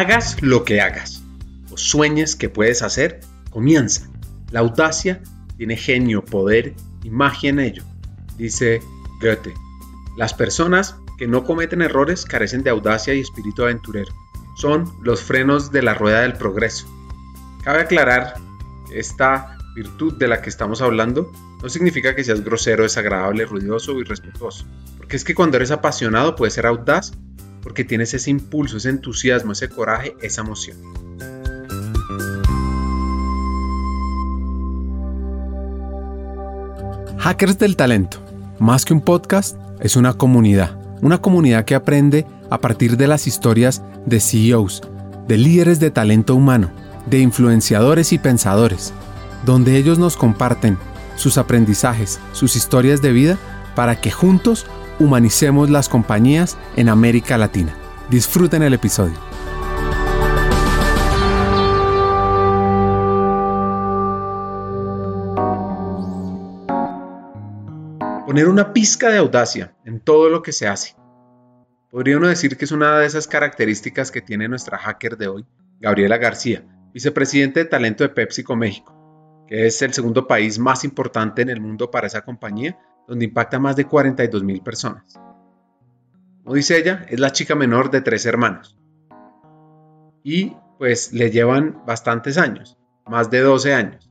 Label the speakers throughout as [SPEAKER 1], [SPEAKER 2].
[SPEAKER 1] Hagas lo que hagas o sueñes que puedes hacer, comienza. La audacia tiene genio, poder y magia en ello, dice Goethe. Las personas que no cometen errores carecen de audacia y espíritu aventurero. Son los frenos de la rueda del progreso. Cabe aclarar esta virtud de la que estamos hablando no significa que seas grosero, desagradable, ruidoso o irrespetuoso. Porque es que cuando eres apasionado puedes ser audaz porque tienes ese impulso, ese entusiasmo, ese coraje, esa emoción.
[SPEAKER 2] Hackers del Talento, más que un podcast, es una comunidad. Una comunidad que aprende a partir de las historias de CEOs, de líderes de talento humano, de influenciadores y pensadores, donde ellos nos comparten sus aprendizajes, sus historias de vida, para que juntos humanicemos las compañías en América Latina. Disfruten el episodio.
[SPEAKER 1] Poner una pizca de audacia en todo lo que se hace. Podría uno decir que es una de esas características que tiene nuestra hacker de hoy, Gabriela García, vicepresidente de talento de PepsiCo México, que es el segundo país más importante en el mundo para esa compañía, donde impacta más de 42 mil personas. Como dice ella, es la chica menor de tres hermanos. Y pues le llevan bastantes años, más de 12 años.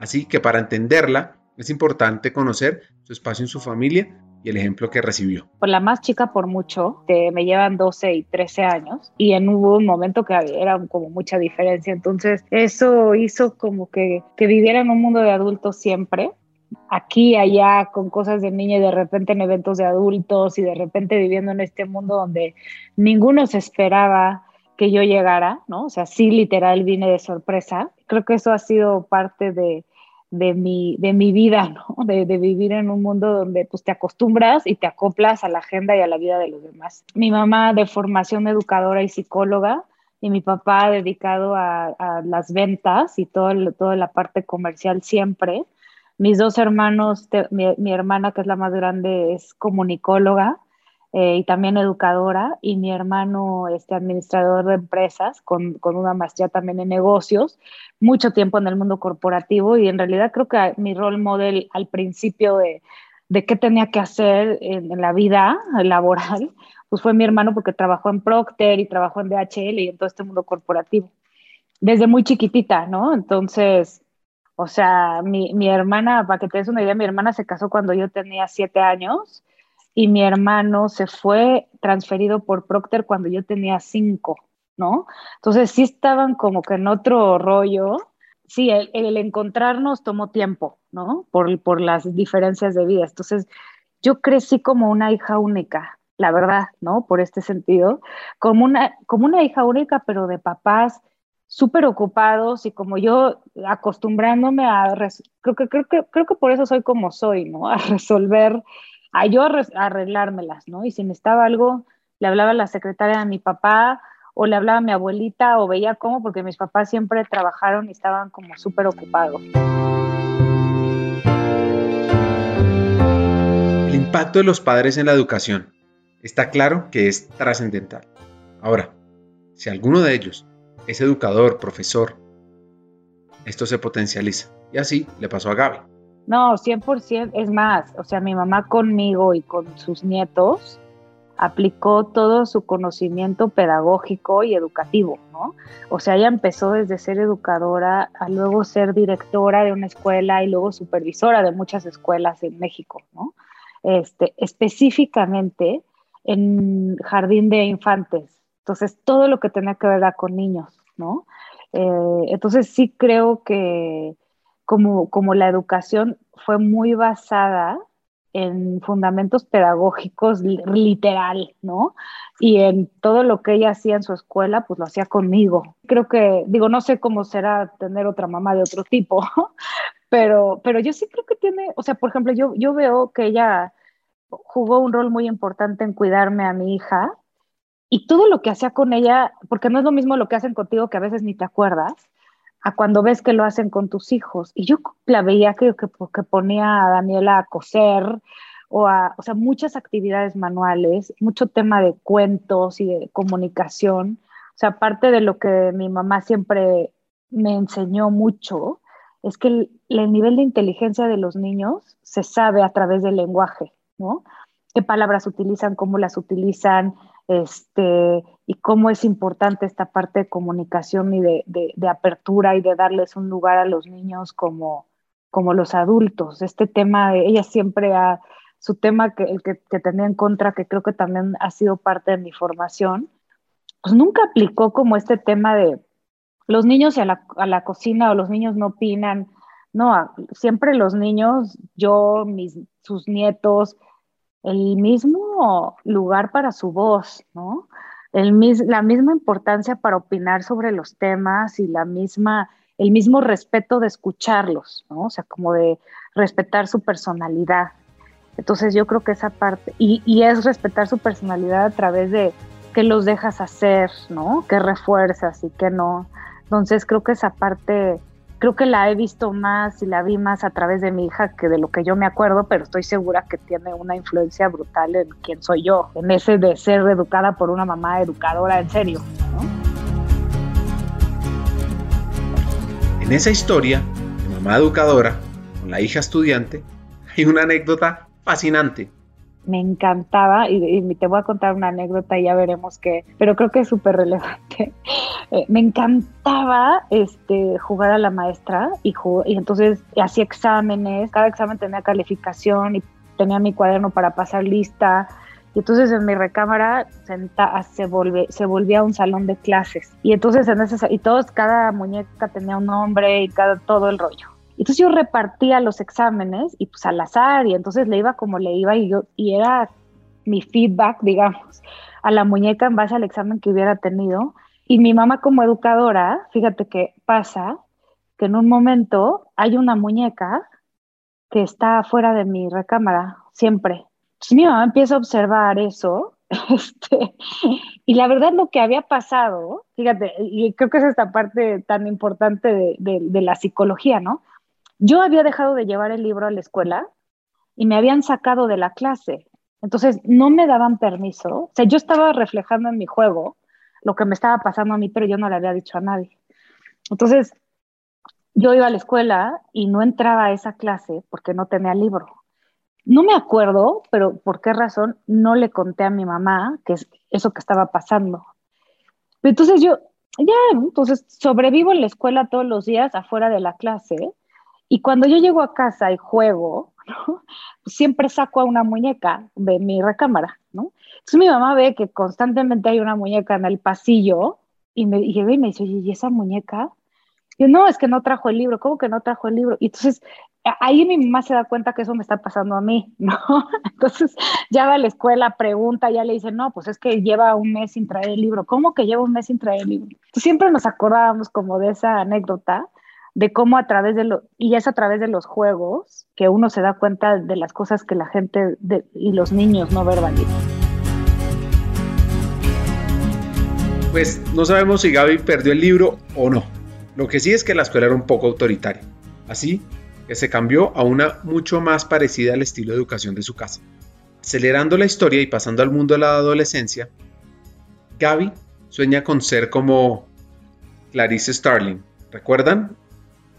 [SPEAKER 1] Así que para entenderla, es importante conocer su espacio en su familia y el ejemplo que recibió.
[SPEAKER 3] Por la más chica por mucho, que me llevan 12 y 13 años, y en hubo un momento que era como mucha diferencia, entonces eso hizo como que, que viviera en un mundo de adultos siempre, aquí, allá, con cosas de niña y de repente en eventos de adultos y de repente viviendo en este mundo donde ninguno se esperaba que yo llegara, ¿no? O sea, sí, literal, vine de sorpresa. Creo que eso ha sido parte de, de mi, de mi vida, ¿no? De, vivir en un mundo donde pues te acostumbras y te acoplas a la agenda y a la vida de los demás. Mi mamá de formación educadora y psicóloga y mi papá dedicado a, las ventas y todo toda la parte comercial siempre. Mis dos hermanos, mi, hermana que es la más grande es comunicóloga eh, y también educadora y mi hermano este administrador de empresas con, con una maestría también en negocios, mucho tiempo en el mundo corporativo y en realidad creo que mi rol model al principio de, de qué tenía que hacer en, en, la vida laboral, pues fue mi hermano porque trabajó en Procter y trabajó en DHL y en todo este mundo corporativo. Desde muy chiquitita, ¿no? Entonces, o sea, mi, mi hermana, para que te des una idea, mi hermana se casó cuando yo tenía siete años y mi hermano se fue transferido por Procter cuando yo tenía cinco. ¿no? Entonces sí estaban como que en otro rollo. Sí, el, el encontrarnos tomó tiempo, ¿no? Por, por las diferencias de vida. Entonces yo crecí como una hija única, la verdad, ¿no? Por este sentido, como una, como una hija única, pero de papás súper ocupados y como yo acostumbrándome a, creo que, creo, que, creo que por eso soy como soy, ¿no? A resolver, a yo a arreglármelas, ¿no? Y si necesitaba algo, le hablaba a la secretaria de mi papá o le hablaba a mi abuelita o veía cómo, porque mis papás siempre trabajaron y estaban como súper ocupados.
[SPEAKER 1] El impacto de los padres en la educación está claro que es trascendental. Ahora, si alguno de ellos es educador, profesor, esto se potencializa. Y así le pasó a Gaby.
[SPEAKER 3] No, 100%, es más, o sea, mi mamá conmigo y con sus nietos, aplicó todo su conocimiento pedagógico y educativo, ¿no? O sea, ella empezó desde ser educadora a luego ser directora de una escuela y luego supervisora de muchas escuelas en México, ¿no? Este, específicamente en jardín de infantes. Entonces, todo lo que tenía que ver con niños, ¿no? Eh, entonces, sí creo que como, como la educación fue muy basada en fundamentos pedagógicos literal, ¿no? Y en todo lo que ella hacía en su escuela, pues lo hacía conmigo. Creo que, digo, no sé cómo será tener otra mamá de otro tipo, pero, pero yo sí creo que tiene, o sea, por ejemplo, yo, yo veo que ella jugó un rol muy importante en cuidarme a mi hija y todo lo que hacía con ella, porque no es lo mismo lo que hacen contigo que a veces ni te acuerdas, a cuando ves que lo hacen con tus hijos. Y yo la veía que, que, ponía a Daniela a coser, o, a, o sea, muchas actividades manuales, mucho tema de cuentos y de comunicación. O sea, parte de lo que mi mamá siempre me enseñó mucho es que el, el, nivel de inteligencia de los niños se sabe a través del lenguaje, ¿no? Qué palabras utilizan, cómo las utilizan, este, y cómo es importante esta parte de comunicación y de, de, apertura y de darles un lugar a los niños como, como los adultos. Este tema, ella siempre ha, su tema que, que, que, tenía en contra, que creo que también ha sido parte de mi formación, pues nunca aplicó como este tema de los niños a la, a la cocina o los niños no opinan. No, siempre los niños, yo, mis, sus nietos, el mismo lugar para su voz, ¿no? El, la misma importancia para opinar sobre los temas y la misma, el mismo respeto de escucharlos, ¿no? O sea, como de respetar su personalidad. Entonces yo creo que esa parte, y, y es respetar su personalidad a través de qué los dejas hacer, ¿no? Qué refuerzas y qué no. Entonces creo que esa parte creo que la he visto más y la vi más a través de mi hija que de lo que yo me acuerdo, pero estoy segura que tiene una influencia brutal en quién soy yo, en ese de ser educada por una mamá educadora en serio.
[SPEAKER 1] En esa historia de mamá educadora con la hija estudiante hay una anécdota fascinante
[SPEAKER 3] me encantaba, y, te voy a contar una anécdota y ya veremos qué, pero creo que es súper relevante. Eh, me encantaba este, jugar a la maestra y, y entonces hacía exámenes, cada examen tenía calificación y tenía mi cuaderno para pasar lista. Y entonces en mi recámara senta, se, volve, se volvía un salón de clases. Y entonces en ese, y todos, cada muñeca tenía un nombre y cada, todo el rollo. Entonces yo repartía los exámenes y pues al azar y entonces le iba como le iba y yo y era mi feedback, digamos, a la muñeca en base al examen que hubiera tenido. Y mi mamá como educadora, fíjate que pasa que en un momento hay una muñeca que está fuera de mi recámara, siempre. Entonces mi mamá empieza a observar eso este, y la verdad lo que había pasado, fíjate, y creo que es esta parte tan importante de, de, de la psicología, ¿no? Yo había dejado de llevar el libro a la escuela y me habían sacado de la clase. Entonces no me daban permiso. O sea, yo estaba reflejando en mi juego lo que me estaba pasando a mí, pero yo no le había dicho a nadie. Entonces yo iba a la escuela y no entraba a esa clase porque no tenía libro. No me acuerdo, pero por qué razón no le conté a mi mamá que es eso que estaba pasando. Entonces yo, ya, entonces sobrevivo en la escuela todos los días afuera de la clase y cuando yo llego a casa y juego, ¿no? siempre saco a una muñeca de mi recámara, ¿no? Entonces mi mamá ve que constantemente hay una muñeca en el pasillo y me y me dice, oye, ¿y esa muñeca? Yo, no, es que no trajo el libro, ¿cómo que no trajo el libro? Y entonces ahí mi mamá se da cuenta que eso me está pasando a mí, ¿no? Entonces ya va a la escuela, pregunta, ya le dice, no, pues es que lleva un mes sin traer el libro. ¿Cómo que lleva un mes sin traer el libro? Entonces siempre nos acordábamos como de esa anécdota de cómo a través de lo, y es a través de los juegos que uno se da cuenta de las cosas que la gente y los niños no verbalizan.
[SPEAKER 1] Pues no sabemos si Gaby perdió el libro o no. Lo que sí es que la escuela era un poco autoritaria. Así que se cambió a una mucho más parecida al estilo de educación de su casa. Acelerando la historia y pasando al mundo de la adolescencia, Gaby sueña con ser como Clarice Starling. ¿Recuerdan?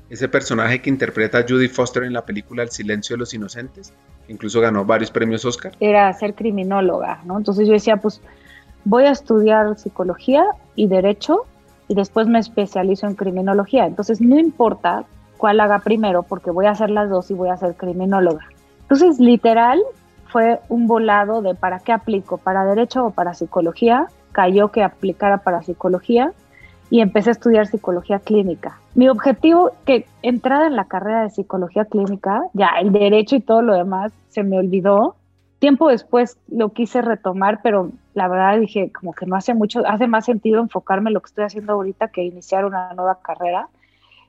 [SPEAKER 1] Ese personaje que interpreta Judy Foster en la película El silencio de los inocentes, que incluso ganó varios premios Oscar.
[SPEAKER 3] Era ser criminóloga, ¿no? Entonces yo decía, pues voy a estudiar psicología y derecho y después me especializo en criminología. Entonces no importa cuál haga primero porque voy a hacer las dos y voy a ser criminóloga. Entonces literal fue un volado de para qué aplico, para derecho o para psicología. Cayó que aplicara para psicología y empecé a estudiar psicología clínica. Mi objetivo, que entrada en la carrera de psicología clínica, ya el derecho y todo lo demás se me olvidó. Tiempo después lo quise retomar, pero la verdad dije como que no hace mucho, hace más sentido enfocarme en lo que estoy haciendo ahorita que iniciar una nueva carrera.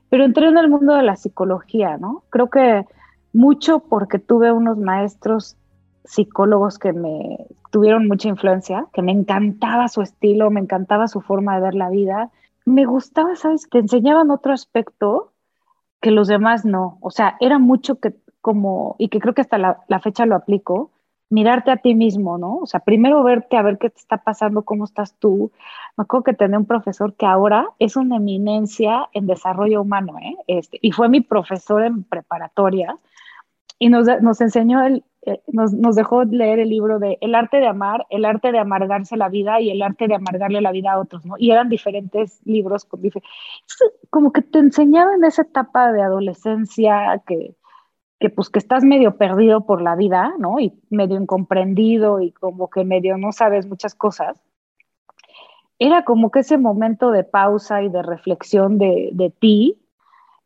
[SPEAKER 3] Pero entré en el mundo de la psicología, ¿no? Creo que mucho porque tuve unos maestros psicólogos que me tuvieron mucha influencia, que me encantaba su estilo, me encantaba su forma de ver la vida me gustaba, ¿sabes? Te enseñaban otro aspecto que los demás no. O sea, era mucho que como, y que creo que hasta la, la fecha lo aplico, mirarte a ti mismo, ¿no? O sea, primero verte a ver qué te está pasando, cómo estás tú. Me acuerdo que tenía un profesor que ahora es una eminencia en desarrollo humano, ¿eh? Este, y fue mi profesor en preparatoria y nos, nos enseñó, el, eh, nos, dejó leer el libro de El arte de amar, el arte de amargarse la vida y el arte de amargarle la vida a otros, ¿no? Y eran diferentes libros, con, como que te enseñaba en esa etapa de adolescencia que que pues que estás medio perdido por la vida, ¿no? Y medio incomprendido y como que medio no sabes muchas cosas. Era como que ese momento de pausa y de reflexión de ti,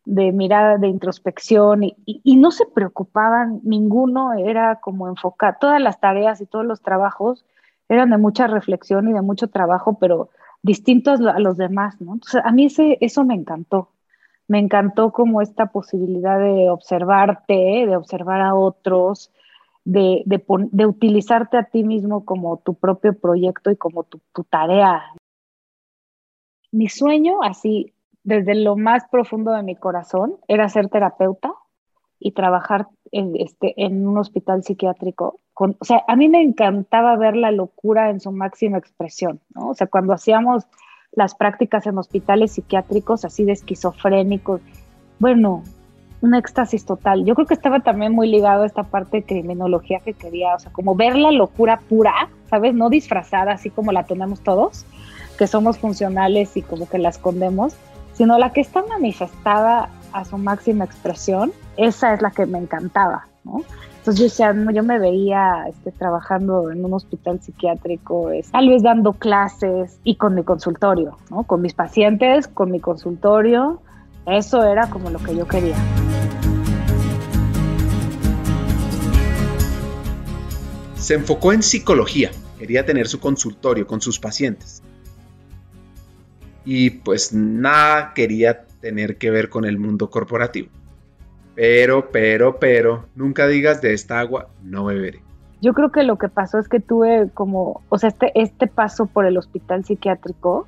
[SPEAKER 3] de mirada, de introspección, y, y, no se preocupaban, ninguno era como enfocar, todas las tareas y todos los trabajos eran de mucha reflexión y de mucho trabajo, pero distintos a los demás, ¿no? Entonces, a mí ese, eso me encantó me encantó como esta posibilidad de observarte, de observar a otros, de, de, utilizarte a ti mismo como tu propio proyecto y como tu, tarea. Mi sueño, así, desde lo más profundo de mi corazón, era ser terapeuta y trabajar en, este, en un hospital psiquiátrico. Con, o sea, a mí me encantaba ver la locura en su máxima expresión, ¿no? O sea, cuando hacíamos las prácticas en hospitales psiquiátricos así de esquizofrénicos. Bueno, un éxtasis total. Yo creo que estaba también muy ligado a esta parte de criminología que quería, o sea, como ver la locura pura, ¿sabes? No disfrazada así como la tenemos todos, que somos funcionales y como que la escondemos, sino la que está manifestada a su máxima expresión, esa es la que me encantaba. Entonces yo, yo me veía este, trabajando en un hospital psiquiátrico, tal vez dando clases y con mi consultorio, ¿no? Con mis pacientes, con mi consultorio. Eso era como lo que yo quería.
[SPEAKER 1] Se enfocó en psicología, quería tener su consultorio con sus pacientes. Y pues nada quería tener que ver con el mundo corporativo. Pero, pero, pero, nunca digas de esta agua no beberé.
[SPEAKER 3] Yo creo que lo que pasó es que tuve como, o sea, este, este paso por el hospital psiquiátrico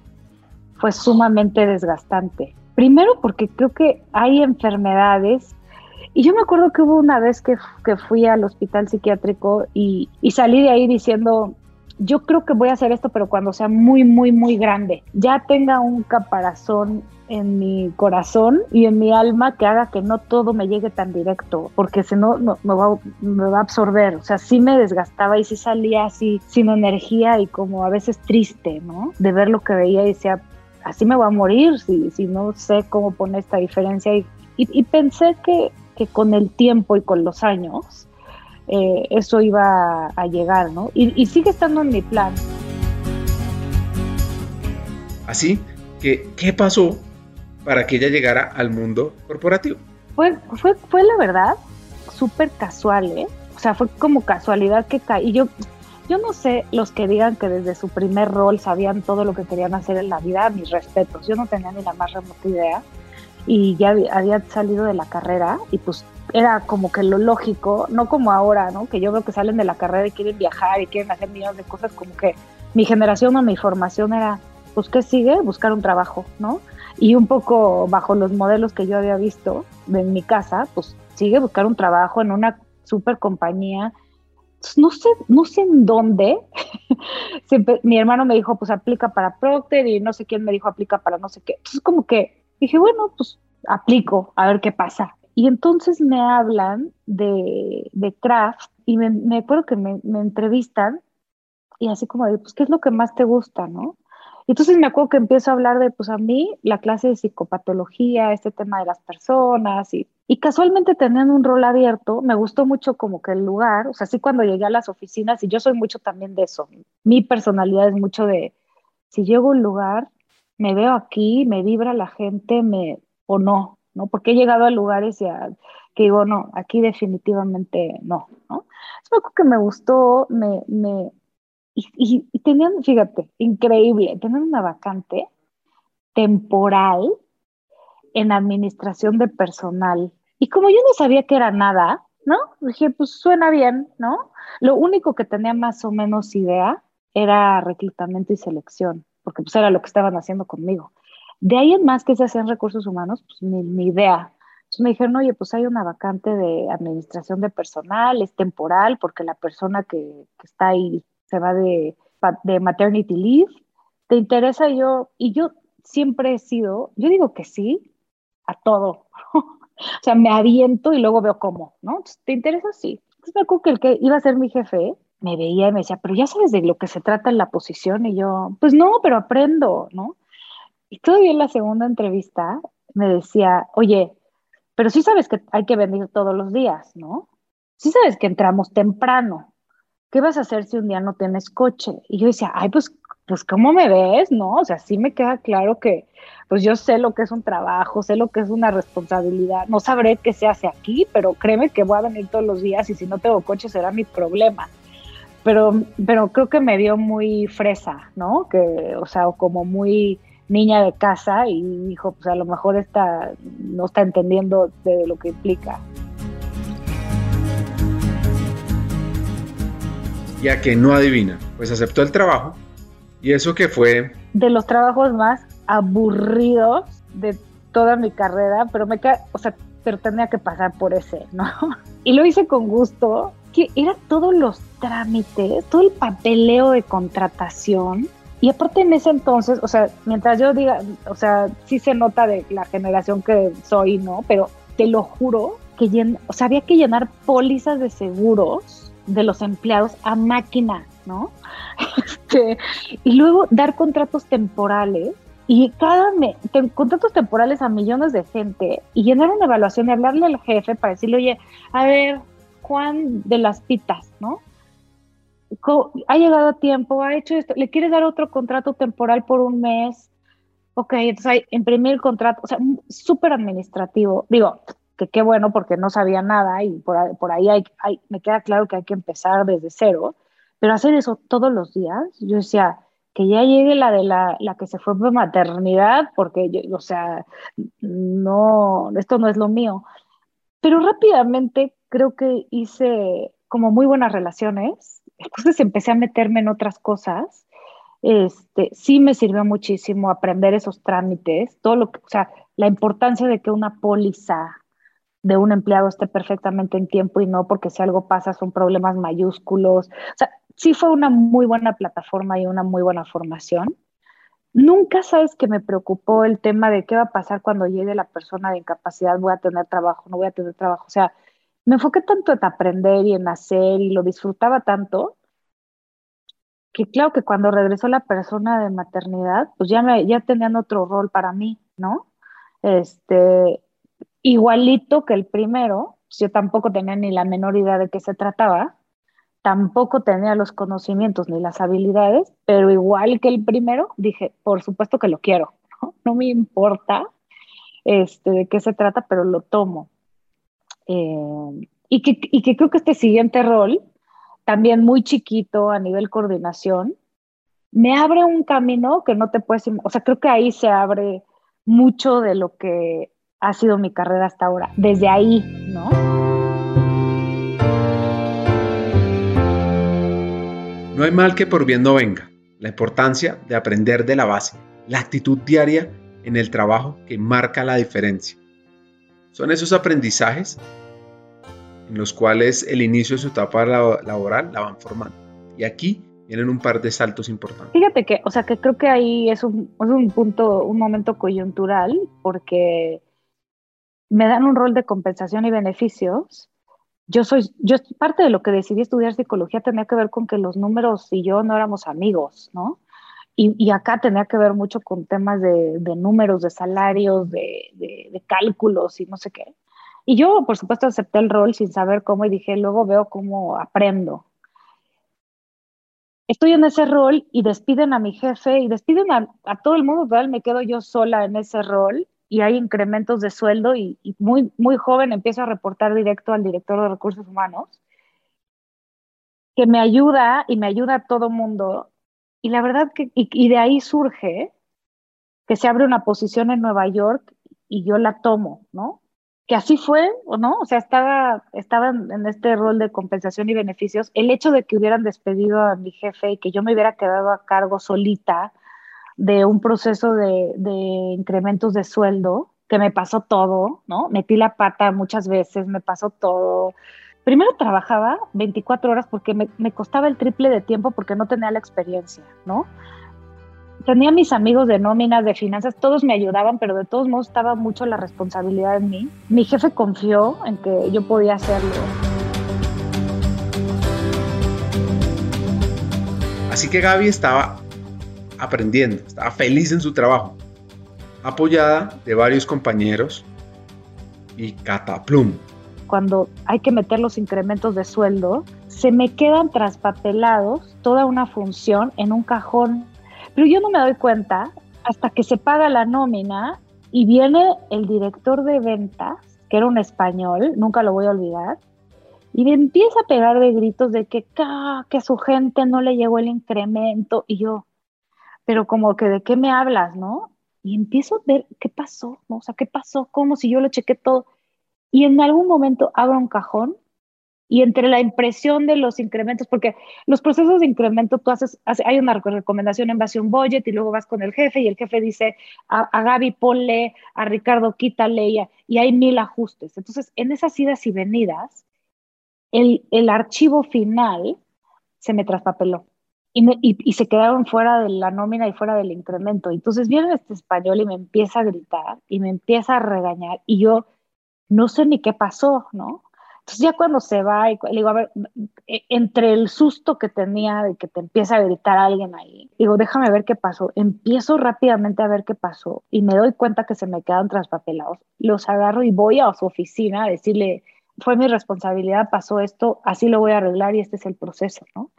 [SPEAKER 3] fue sumamente desgastante. Primero porque creo que hay enfermedades, y yo me acuerdo que hubo una vez que, que fui al hospital psiquiátrico y, y salí de ahí diciendo, yo creo que voy a hacer esto, pero cuando sea muy, muy, muy grande, ya tenga un caparazón en mi corazón y en mi alma que haga que no todo me llegue tan directo, porque si no, no me, va, me va a absorber. O sea, sí me desgastaba y sí salía así sin energía y como a veces triste, ¿no? De ver lo que veía y decía, así me voy a morir si, si no sé cómo poner esta diferencia. Y, y, pensé que, que con el tiempo y con los años, eh, eso iba a llegar, ¿no? Y, y, sigue estando en mi plan.
[SPEAKER 1] Así que, ¿qué pasó para que ella llegara al mundo corporativo?
[SPEAKER 3] Fue, fue, fue la verdad súper casual, ¿eh? O sea, fue como casualidad que caí. Y yo, yo no sé los que digan que desde su primer rol sabían todo lo que querían hacer en la vida, mis respetos. Yo no tenía ni la más remota idea. Y ya había salido de la carrera y pues era como que lo lógico, no como ahora, ¿no? Que yo veo que salen de la carrera y quieren viajar y quieren hacer millones de cosas, como que mi generación o mi formación era, pues, ¿qué sigue? Buscar un trabajo, ¿no? y un poco bajo los modelos que yo había visto en mi casa, pues sigue buscar un trabajo en una super compañía. no sé, no sé en dónde. mi hermano me dijo, pues aplica para Procter y no sé quién me dijo, aplica para no sé qué. Entonces como que dije, bueno, pues aplico, a ver qué pasa. Y entonces me hablan de, de craft y me, me acuerdo que me, me entrevistan y así como de, pues, ¿qué es lo que más te gusta, no? Entonces me acuerdo que empiezo a hablar de, pues a mí, la clase de psicopatología, este tema de las personas y, y casualmente teniendo un rol abierto, me gustó mucho como que el lugar, o sea, sí cuando llegué a las oficinas y yo soy mucho también de eso, mi personalidad es mucho de, si llego a un lugar, me veo aquí, me vibra la gente, me, o no, ¿no? Porque he llegado a lugares y que digo, no, aquí definitivamente no, ¿no? Es algo que me gustó, me, me, y, tenían, fíjate, increíble, tenían una vacante temporal en administración de personal. Y como yo no sabía que era nada, ¿no? Dije, pues suena bien, ¿no? Lo único que tenía más o menos idea era reclutamiento y selección, porque pues era lo que estaban haciendo conmigo. De ahí en más que se hacían recursos humanos, pues ni, idea. me dijeron, oye, pues hay una vacante de administración de personal, es temporal, porque la persona que, está ahí se va de, de maternity leave. ¿Te interesa yo? Y yo siempre he sido, yo digo que sí a todo. o sea, me aviento y luego veo cómo, ¿no? ¿Te interesa? Sí. Entonces me acuerdo que el que iba a ser mi jefe me veía y me decía, pero ya sabes de lo que se trata en la posición. Y yo, pues no, pero aprendo, ¿no? Y todavía en la segunda entrevista me decía, oye, pero sí sabes que hay que venir todos los días, ¿no? Sí sabes que entramos temprano. ¿Qué vas a hacer si un día no tienes coche? Y yo decía, ay, pues, pues, ¿cómo me ves? ¿No? O sea, sí me queda claro que, pues yo sé lo que es un trabajo, sé lo que es una responsabilidad. No sabré qué se hace aquí, pero créeme que voy a venir todos los días y si no tengo coche será mi problema pero, pero creo que me dio muy fresa, ¿no? Que, o sea, como muy niña de casa y dijo, pues a lo mejor está, no está entendiendo de lo que implica.
[SPEAKER 1] Ya que no adivina, pues aceptó el trabajo y eso que fue...
[SPEAKER 3] De los trabajos más aburridos de toda mi carrera, pero me o sea, pero tenía que pasar por ese, ¿no? Y lo hice con gusto, que era todos los trámites, todo el papeleo de contratación. Y aparte en ese entonces, o sea, mientras yo diga, o sea, sí se nota de la generación que soy, ¿no? Pero te lo juro que o sea, había que llenar pólizas de seguros de los empleados a máquina, ¿no? Este, y luego dar contratos temporales y cada mes, contratos temporales a millones de gente y llenar una evaluación y hablarle al jefe para decirle, oye, a ver, Juan de las Pitas, ¿no? Ha llegado a tiempo, ha hecho esto, le quieres dar otro contrato temporal por un mes. Ok, entonces hay imprimir el contrato, o sea, súper administrativo. Digo, que qué bueno porque no sabía nada y por, ahí hay, me queda claro que hay que empezar desde cero, pero hacer eso todos los días, yo decía, que ya llegue la de la, la que se fue por maternidad, porque, yo, o sea, no, esto no es lo mío. Pero rápidamente creo que hice como muy buenas relaciones, entonces empecé a meterme en otras cosas. Este, sí me sirvió muchísimo aprender esos trámites, todo lo que, o sea, la importancia de que una póliza de un empleado esté perfectamente en tiempo y no porque si algo pasa son problemas mayúsculos. O sea, sí fue una muy buena plataforma y una muy buena formación. Nunca sabes que me preocupó el tema de qué va a pasar cuando llegue la persona de incapacidad, voy a tener trabajo, no voy a tener trabajo. O sea, me enfoqué tanto en aprender y en hacer y lo disfrutaba tanto que claro que cuando regresó la persona de maternidad, pues ya, me, ya tenían otro rol para mí, ¿no? Este, igualito que el primero, pues yo tampoco tenía ni la menor idea de qué se trataba, tampoco tenía los conocimientos ni las habilidades, pero igual que el primero, dije, por supuesto que lo quiero, no, me importa este, de qué se trata, pero lo tomo. Eh, y, que, y que creo que este siguiente rol, también muy chiquito a nivel coordinación, me abre un camino que no te puedes, o sea, creo que ahí se abre mucho de lo que ha sido mi carrera hasta ahora, desde ahí, ¿no?
[SPEAKER 1] No hay mal que por bien no venga. La importancia de aprender de la base, la actitud diaria en el trabajo que marca la diferencia. Son esos aprendizajes en los cuales el inicio de su etapa laboral la van formando. Y aquí vienen un par de saltos importantes.
[SPEAKER 3] Fíjate que, o sea, que creo que ahí es un, es un punto, un momento coyuntural, porque me dan un rol de compensación y beneficios yo soy, yo parte de lo que decidí estudiar psicología tenía que ver con que los números y yo no éramos amigos, ¿no? Y, y acá tenía que ver mucho con temas de, números, de salarios, de, cálculos y no sé qué. Y yo, por supuesto, acepté el rol sin saber cómo y dije, luego veo cómo aprendo. Estoy en ese rol y despiden a mi jefe y despiden a, todo el mundo, ¿verdad? Me quedo yo sola en ese rol y hay incrementos de sueldo y, muy, muy joven empiezo a reportar directo al director de recursos humanos, que me ayuda y me ayuda a todo mundo. Y la verdad que, y, de ahí surge que se abre una posición en Nueva York y yo la tomo, ¿no? Que así fue, ¿o no? O sea, estaba, estaba en este rol de compensación y beneficios. El hecho de que hubieran despedido a mi jefe y que yo me hubiera quedado a cargo solita, de un proceso de, incrementos de sueldo, que me pasó todo, ¿no? Metí la pata muchas veces, me pasó todo. Primero trabajaba 24 horas porque me, costaba el triple de tiempo porque no tenía la experiencia, ¿no? tenía mis amigos de nóminas, de finanzas, todos me ayudaban, pero de todos modos estaba mucho la responsabilidad en mí. Mi jefe confió en que yo podía hacerlo.
[SPEAKER 1] Así que Gaby estaba aprendiendo, estaba feliz en su trabajo, apoyada de varios compañeros y cataplum.
[SPEAKER 3] Cuando hay que meter los incrementos de sueldo, se me quedan traspapelados toda una función en un cajón pero yo no me doy cuenta hasta que se paga la nómina y viene el director de ventas, que era un español, nunca lo voy a olvidar, y me empieza a pegar de gritos de que, que a su gente no le llegó el incremento. Y yo, pero como que de qué me hablas, ¿no? Y empiezo a ver qué pasó, ¿no? O sea, qué pasó, cómo si yo lo chequé todo. Y en algún momento abro un cajón y entre la impresión de los incrementos, porque los procesos de incremento tú haces, hay una recomendación en base a un budget y luego vas con el jefe y el jefe dice a, Gaby ponle, a Ricardo quítale y, y, hay mil ajustes. Entonces, en esas idas y venidas, el, el archivo final se me traspapeló. Y, y, y, se quedaron fuera de la nómina y fuera del incremento. Entonces viene este español y me empieza a gritar y me empieza a regañar y yo no sé ni qué pasó, ¿no? Entonces ya cuando se va, y, le digo, a ver, e, entre el susto que tenía de que te empieza a gritar alguien ahí, digo, déjame ver qué pasó. Empiezo rápidamente a ver qué pasó y me doy cuenta que se me quedan traspapelados. Los agarro y voy a su oficina a decirle, fue mi responsabilidad, pasó esto, así lo voy a arreglar y este es el proceso, ¿no?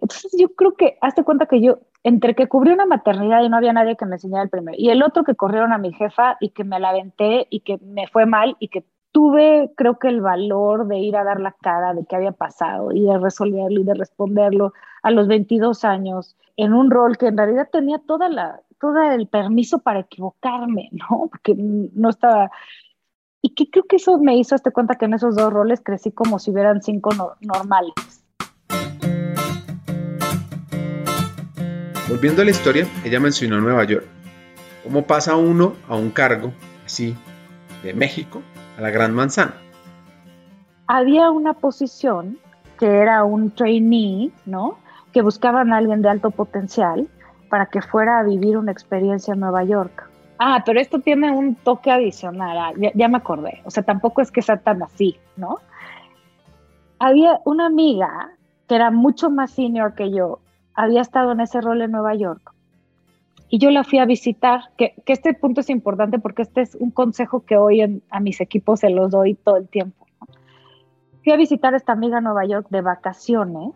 [SPEAKER 3] Entonces yo creo que, hazte cuenta que yo, entre que cubrí una maternidad y no había nadie que me enseñara el primero, y el otro que corrieron a mi jefa y que me la aventé y que me fue mal y que tuve, creo que el valor de ir a dar la cara de qué había pasado y de resolverlo y de responderlo a los 22 años en un rol que en realidad tenía toda la, todo el permiso para equivocarme, ¿no? Porque no estaba... Y que creo que eso me hizo hasta cuenta que en esos dos roles crecí como si hubieran cinco normales.
[SPEAKER 1] Volviendo a la historia, ella mencionó Nueva York. ¿Cómo pasa uno a un cargo así de México a la Gran Manzana.
[SPEAKER 3] Había una posición que era un trainee, ¿no? Que buscaban a alguien de alto potencial para que fuera a vivir una experiencia en Nueva York. Ah, pero esto tiene un toque adicional, ah, ya, me acordé, o sea, tampoco es que sea tan así, ¿no? Había una amiga que era mucho más senior que yo, había estado en ese rol en Nueva York y yo la fui a visitar, que, este punto es importante porque este es un consejo que hoy a mis equipos se los doy todo el tiempo. Fui a visitar a esta amiga en Nueva York de vacaciones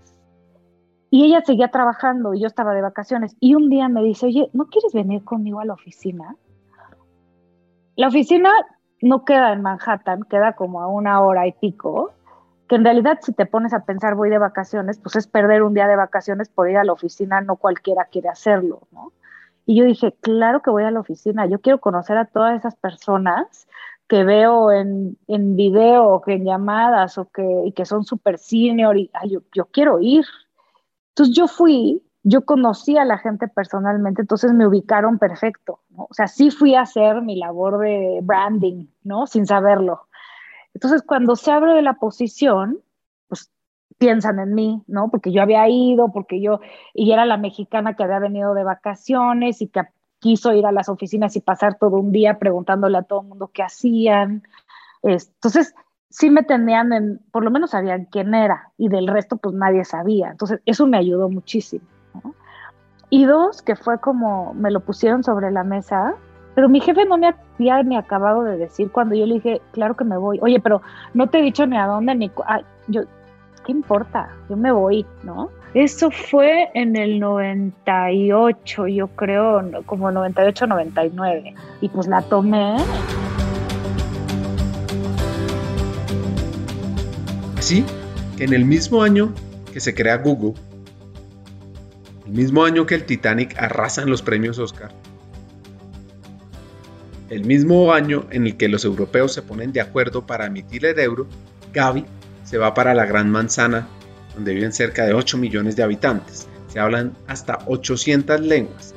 [SPEAKER 3] y ella seguía trabajando y yo estaba de vacaciones y un día me dice, oye, ¿no quieres venir conmigo a la oficina? La oficina no queda en Manhattan, queda como a una hora y pico, que en realidad si te pones a pensar voy de vacaciones, pues es perder un día de vacaciones por ir a la oficina, no cualquiera quiere hacerlo, ¿no? Y yo dije, claro que voy a la oficina, yo quiero conocer a todas esas personas que veo en, en video o que en llamadas o que, y que son super senior y yo, yo quiero ir. Entonces yo fui, yo conocí a la gente personalmente, entonces me ubicaron perfecto, ¿no? O sea, sí fui a hacer mi labor de branding, ¿no? Sin saberlo. Entonces, cuando se abre de la posición, piensan en mí, ¿no? Porque yo había ido, porque yo, y era la mexicana que había venido de vacaciones y que quiso ir a las oficinas y pasar todo un día preguntándole a todo el mundo qué hacían. Entonces, sí me tenían en, por lo menos sabían quién era, y del resto, pues nadie sabía. Entonces, eso me ayudó muchísimo. Y dos, que fue como me lo pusieron sobre la mesa, pero mi jefe no me había ni acabado de decir cuando yo le dije, claro que me voy. Oye, pero no te he dicho ni a dónde ni. yo, ¿qué importa? Yo me voy, ¿no? Eso fue en el 98, yo creo, como 98, 99. Y pues la tomé.
[SPEAKER 1] Así que en el mismo año que se crea Google, el mismo año que el Titanic arrasa en los premios Oscar, el mismo año en el que los europeos se ponen de acuerdo para emitir el euro, Gaby se va para la Gran Manzana, donde viven cerca de 8 millones de habitantes. Se hablan hasta 800 lenguas.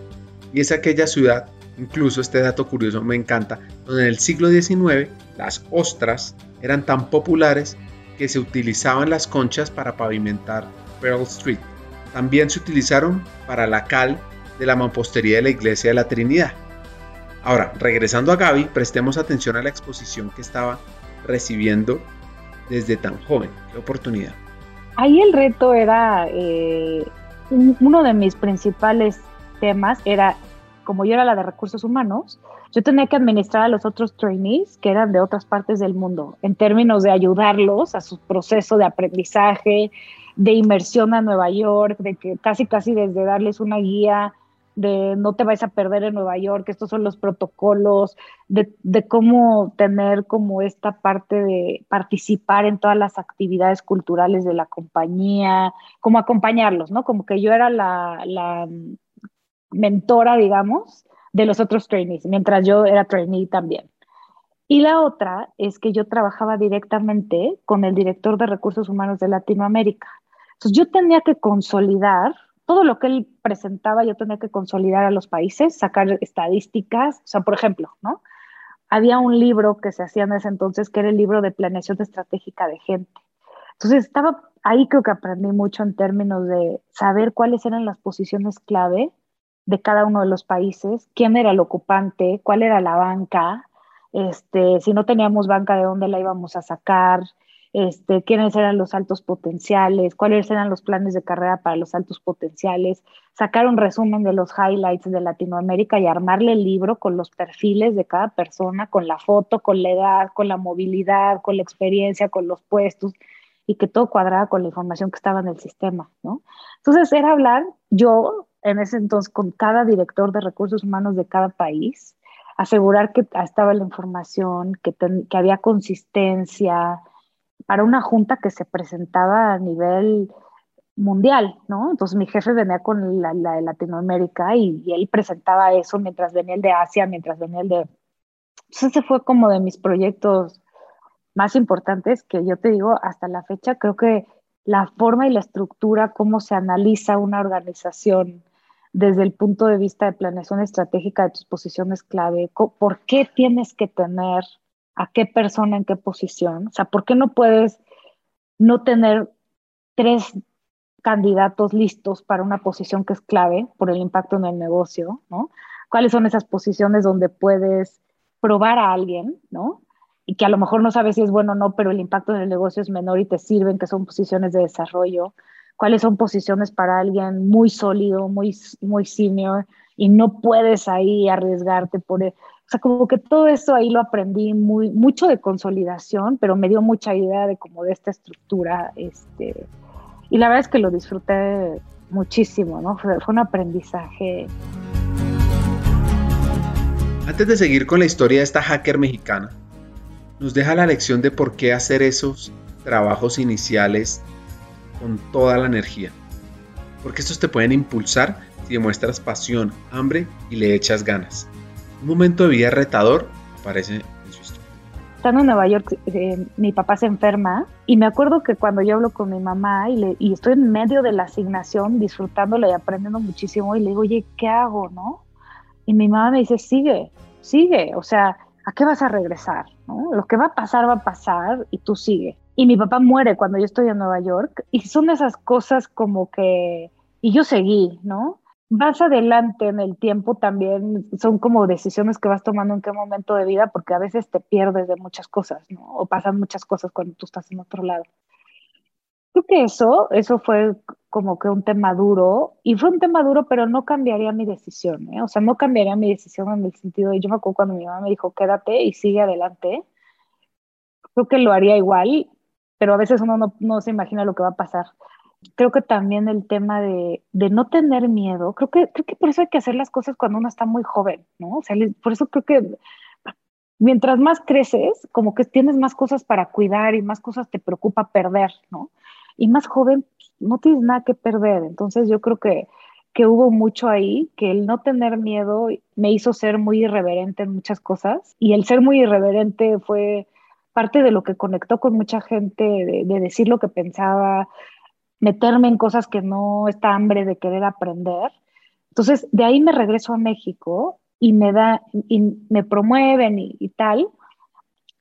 [SPEAKER 1] Y es aquella ciudad Incluso este dato curioso me encanta, donde en el siglo XIX las ostras eran tan populares que se utilizaban las conchas para pavimentar Pearl Street. También se utilizaron para la cal de la mampostería de la iglesia de la Trinidad. Ahora, regresando a Gaby, prestemos atención a la exposición que estaba recibiendo desde tan joven. Qué oportunidad.
[SPEAKER 3] Ahí el reto era, eh, uno de mis principales temas era, como yo era la de recursos humanos, yo tenía que administrar a los otros trainees que eran de otras partes del mundo, en términos de ayudarlos a su proceso de aprendizaje, de inmersión a Nueva York, de que casi casi desde darles una guía de no te vais a perder en Nueva York, estos son los protocolos, de, de, cómo tener como esta parte de participar en todas las actividades culturales de la compañía, cómo acompañarlos, ¿no? Como que yo era la, la mentora, digamos, de los otros trainees, mientras yo era trainee también. Y la otra es que yo trabajaba directamente con el director de recursos humanos de Latinoamérica. Entonces yo tenía que consolidar todo lo que él presentaba yo tenía que consolidar a los países, sacar estadísticas, o sea, por ejemplo, ¿no? Había un libro que se hacía en ese entonces que era el libro de planeación estratégica de gente. Entonces estaba ahí creo que aprendí mucho en términos de saber cuáles eran las posiciones clave de cada uno de los países, quién era el ocupante, cuál era la banca, este, si no teníamos banca, de dónde la íbamos a sacar, este, quiénes eran los altos potenciales, cuáles eran los planes de carrera para los altos potenciales, sacar un resumen de los highlights de Latinoamérica y armarle el libro con los perfiles de cada persona, con la foto, con la edad, con la movilidad, con la experiencia, con los puestos y que todo cuadraba con la información que estaba en el sistema, ¿no? Entonces era hablar yo en ese entonces con cada director de recursos humanos de cada país, asegurar que estaba la información, que, que había consistencia, para una junta que se presentaba a nivel mundial, ¿no? Entonces mi jefe venía con la, de Latinoamérica y, él presentaba eso mientras venía el de Asia, mientras venía el de... Entonces ese fue como de mis proyectos más importantes que yo te digo hasta la fecha, creo que la forma y la estructura, cómo se analiza una organización desde el punto de vista de planeación estratégica de tus posiciones clave, por qué tienes que tener a qué persona en qué posición. O sea, ¿por qué no puedes no tener tres candidatos listos para una posición que es clave por el impacto en el negocio, ¿no? ¿Cuáles son esas posiciones donde puedes probar a alguien, ¿no? Y que a lo mejor no sabes si es bueno o no, pero el impacto en el negocio es menor y te sirven, que son posiciones de desarrollo. ¿Cuáles son posiciones para alguien muy sólido, muy, muy senior y no puedes ahí arriesgarte por, o sea, como que todo eso ahí lo aprendí muy, mucho de consolidación, pero me dio mucha idea de como de esta estructura, este, y la verdad es que lo disfruté muchísimo, ¿no? Fue, fue un aprendizaje.
[SPEAKER 1] Antes de seguir con la historia de esta hacker mexicana, nos deja la lección de por qué hacer esos trabajos iniciales con toda la energía. Porque estos te pueden impulsar si demuestras pasión, hambre y le echas ganas. Un momento de vida retador parece en su historia.
[SPEAKER 3] Estando en Nueva York, eh, mi papá se enferma y me acuerdo que cuando yo hablo con mi mamá y, le, y estoy en medio de la asignación, disfrutándole y aprendiendo muchísimo, y le digo, oye, ¿qué hago, no? Y mi mamá me dice, sigue, sigue, o sea, ¿a qué vas a regresar? ¿no? Lo que va a pasar, va a pasar y tú sigue. Y mi papá muere cuando yo estoy en Nueva York y son esas cosas como que, y yo seguí, ¿no? Más adelante en el tiempo también son como decisiones que vas tomando en qué momento de vida, porque a veces te pierdes de muchas cosas, ¿no? O pasan muchas cosas cuando tú estás en otro lado. Creo que eso, eso fue como que un tema duro, y fue un tema duro, pero no cambiaría mi decisión, ¿eh? O sea, no cambiaría mi decisión en el sentido de, yo me acuerdo cuando mi mamá me dijo, quédate y sigue adelante, creo que lo haría igual, pero a veces uno no, no se imagina lo que va a pasar creo que también el tema de, de, no tener miedo, creo que, creo que por eso hay que hacer las cosas cuando uno está muy joven, ¿no? O sea, por eso creo que mientras más creces, como que tienes más cosas para cuidar y más cosas te preocupa perder, ¿no? Y más joven, no tienes nada que perder. Entonces yo creo que, que hubo mucho ahí, que el no tener miedo me hizo ser muy irreverente en muchas cosas y el ser muy irreverente fue parte de lo que conectó con mucha gente, de, de decir lo que pensaba, meterme en cosas que no está hambre de querer aprender. Entonces, de ahí me regreso a México y me da y me promueven y, tal.